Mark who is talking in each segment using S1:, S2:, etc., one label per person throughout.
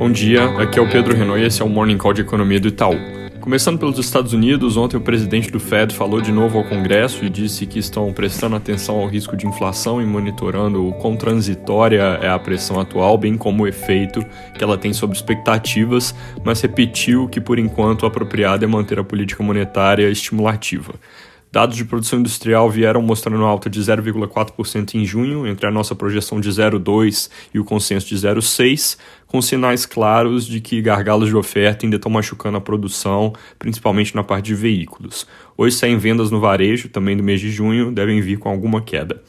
S1: Bom dia, aqui é o Pedro Renault e esse é o Morning Call de Economia do Itaú. Começando pelos Estados Unidos, ontem o presidente do Fed falou de novo ao Congresso e disse que estão prestando atenção ao risco de inflação e monitorando o quão transitória é a pressão atual, bem como o efeito que ela tem sobre expectativas, mas repetiu que por enquanto o apropriado é manter a política monetária estimulativa. Dados de produção industrial vieram mostrando alta de 0,4% em junho, entre a nossa projeção de 0,2% e o consenso de 0,6%, com sinais claros de que gargalos de oferta ainda estão machucando a produção, principalmente na parte de veículos. Hoje saem vendas no varejo, também do mês de junho, devem vir com alguma queda.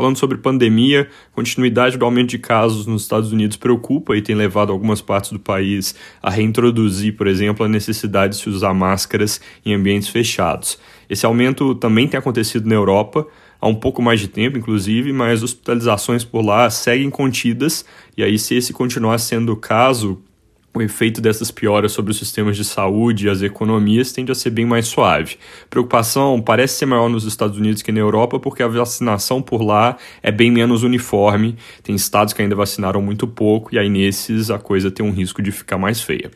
S1: Falando sobre pandemia, continuidade do aumento de casos nos Estados Unidos preocupa e tem levado algumas partes do país a reintroduzir, por exemplo, a necessidade de se usar máscaras em ambientes fechados. Esse aumento também tem acontecido na Europa há um pouco mais de tempo, inclusive, mas hospitalizações por lá seguem contidas, e aí, se esse continuar sendo o caso, o efeito dessas pioras sobre os sistemas de saúde e as economias tende a ser bem mais suave. Preocupação parece ser maior nos Estados Unidos que na Europa, porque a vacinação por lá é bem menos uniforme. Tem estados que ainda vacinaram muito pouco, e aí nesses a coisa tem um risco de ficar mais feia.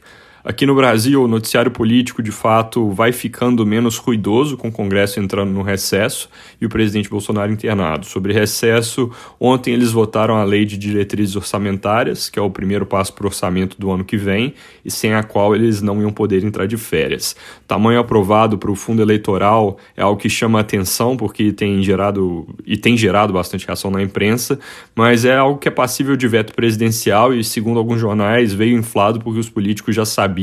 S1: Aqui no Brasil, o noticiário político de fato vai ficando menos ruidoso com o Congresso entrando no recesso e o presidente Bolsonaro internado. Sobre recesso, ontem eles votaram a lei de diretrizes orçamentárias, que é o primeiro passo para o orçamento do ano que vem e sem a qual eles não iam poder entrar de férias. Tamanho aprovado para o fundo eleitoral é algo que chama atenção porque tem gerado e tem gerado bastante reação na imprensa, mas é algo que é passível de veto presidencial e, segundo alguns jornais, veio inflado porque os políticos já sabiam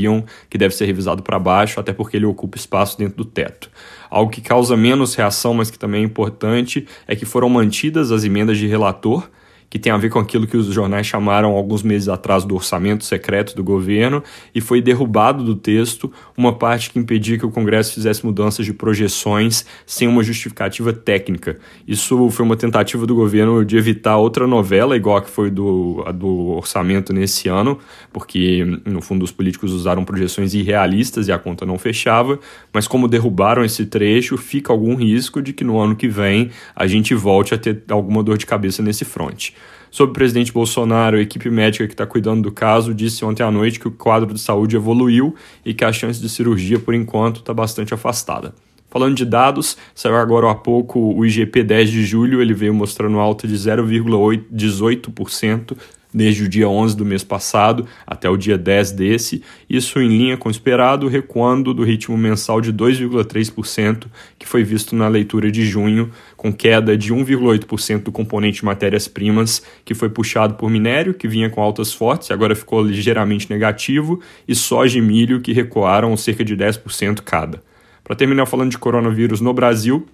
S1: que deve ser revisado para baixo, até porque ele ocupa espaço dentro do teto. Algo que causa menos reação, mas que também é importante, é que foram mantidas as emendas de relator que tem a ver com aquilo que os jornais chamaram alguns meses atrás do orçamento secreto do governo, e foi derrubado do texto uma parte que impedia que o Congresso fizesse mudanças de projeções sem uma justificativa técnica. Isso foi uma tentativa do governo de evitar outra novela, igual a que foi do, a do orçamento nesse ano, porque no fundo os políticos usaram projeções irrealistas e a conta não fechava, mas como derrubaram esse trecho, fica algum risco de que no ano que vem a gente volte a ter alguma dor de cabeça nesse fronte. Sobre o presidente Bolsonaro, a equipe médica que está cuidando do caso disse ontem à noite que o quadro de saúde evoluiu e que a chance de cirurgia, por enquanto, está bastante afastada. Falando de dados, saiu agora há pouco o IGP 10 de julho, ele veio mostrando alta de 0,18% desde o dia 11 do mês passado até o dia 10 desse, isso em linha com o esperado, recuando do ritmo mensal de 2,3% que foi visto na leitura de junho, com queda de 1,8% do componente de matérias-primas, que foi puxado por minério, que vinha com altas fortes e agora ficou ligeiramente negativo, e soja e milho, que recuaram cerca de 10% cada. Para terminar falando de coronavírus no Brasil,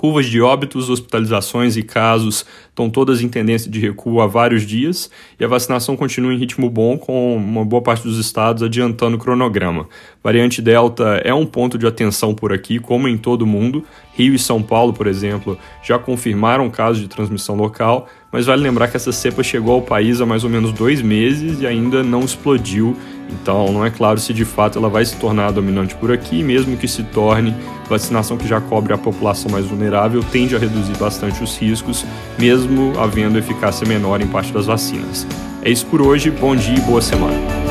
S1: Curvas de óbitos, hospitalizações e casos estão todas em tendência de recuo há vários dias e a vacinação continua em ritmo bom, com uma boa parte dos estados adiantando o cronograma. Variante Delta é um ponto de atenção por aqui, como em todo o mundo. Rio e São Paulo, por exemplo, já confirmaram casos de transmissão local, mas vale lembrar que essa cepa chegou ao país há mais ou menos dois meses e ainda não explodiu então, não é claro se de fato ela vai se tornar dominante por aqui, mesmo que se torne, vacinação que já cobre a população mais vulnerável tende a reduzir bastante os riscos, mesmo havendo eficácia menor em parte das vacinas. É isso por hoje, bom dia e boa semana.